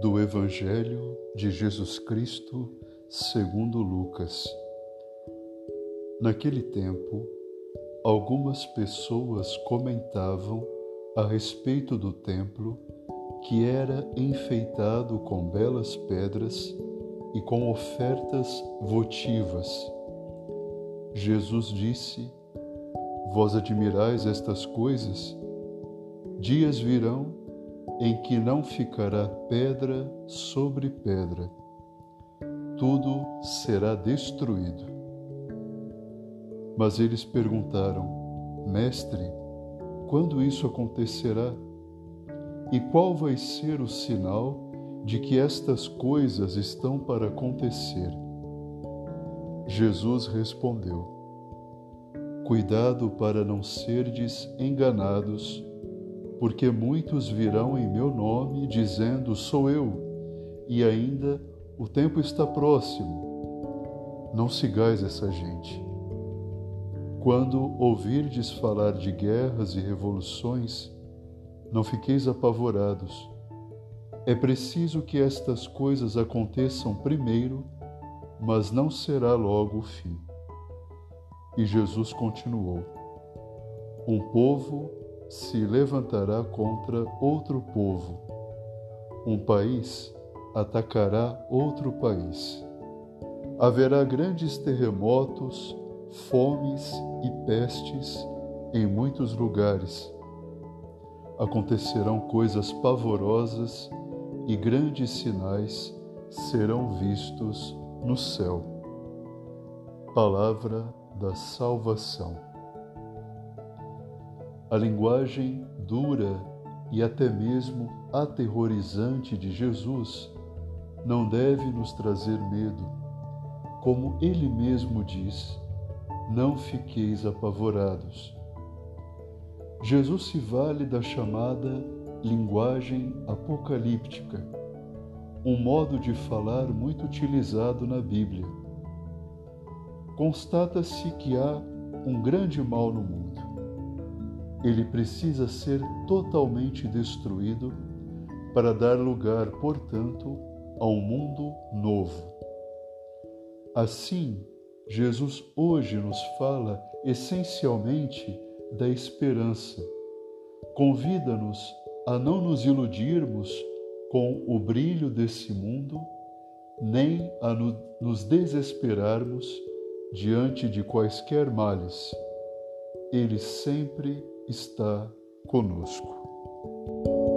do Evangelho de Jesus Cristo segundo Lucas. Naquele tempo, algumas pessoas comentavam a respeito do templo que era enfeitado com belas pedras e com ofertas votivas. Jesus disse: Vós admirais estas coisas? Dias virão em que não ficará pedra sobre pedra, tudo será destruído. Mas eles perguntaram: Mestre, quando isso acontecerá? E qual vai ser o sinal de que estas coisas estão para acontecer? Jesus respondeu: Cuidado para não serdes enganados, porque muitos virão em meu nome dizendo: Sou eu, e ainda o tempo está próximo. Não sigais essa gente. Quando ouvirdes falar de guerras e revoluções, não fiqueis apavorados. É preciso que estas coisas aconteçam primeiro, mas não será logo o fim. E Jesus continuou: Um povo se levantará contra outro povo, um país atacará outro país. Haverá grandes terremotos, fomes e pestes em muitos lugares acontecerão coisas pavorosas e grandes sinais serão vistos no céu. Palavra da salvação. A linguagem dura e até mesmo aterrorizante de Jesus não deve nos trazer medo. Como ele mesmo diz, não fiqueis apavorados Jesus se vale da chamada linguagem apocalíptica, um modo de falar muito utilizado na Bíblia. Constata-se que há um grande mal no mundo. Ele precisa ser totalmente destruído para dar lugar, portanto, a um mundo novo. Assim, Jesus hoje nos fala essencialmente da esperança. Convida-nos a não nos iludirmos com o brilho desse mundo, nem a nos desesperarmos diante de quaisquer males. Ele sempre está conosco.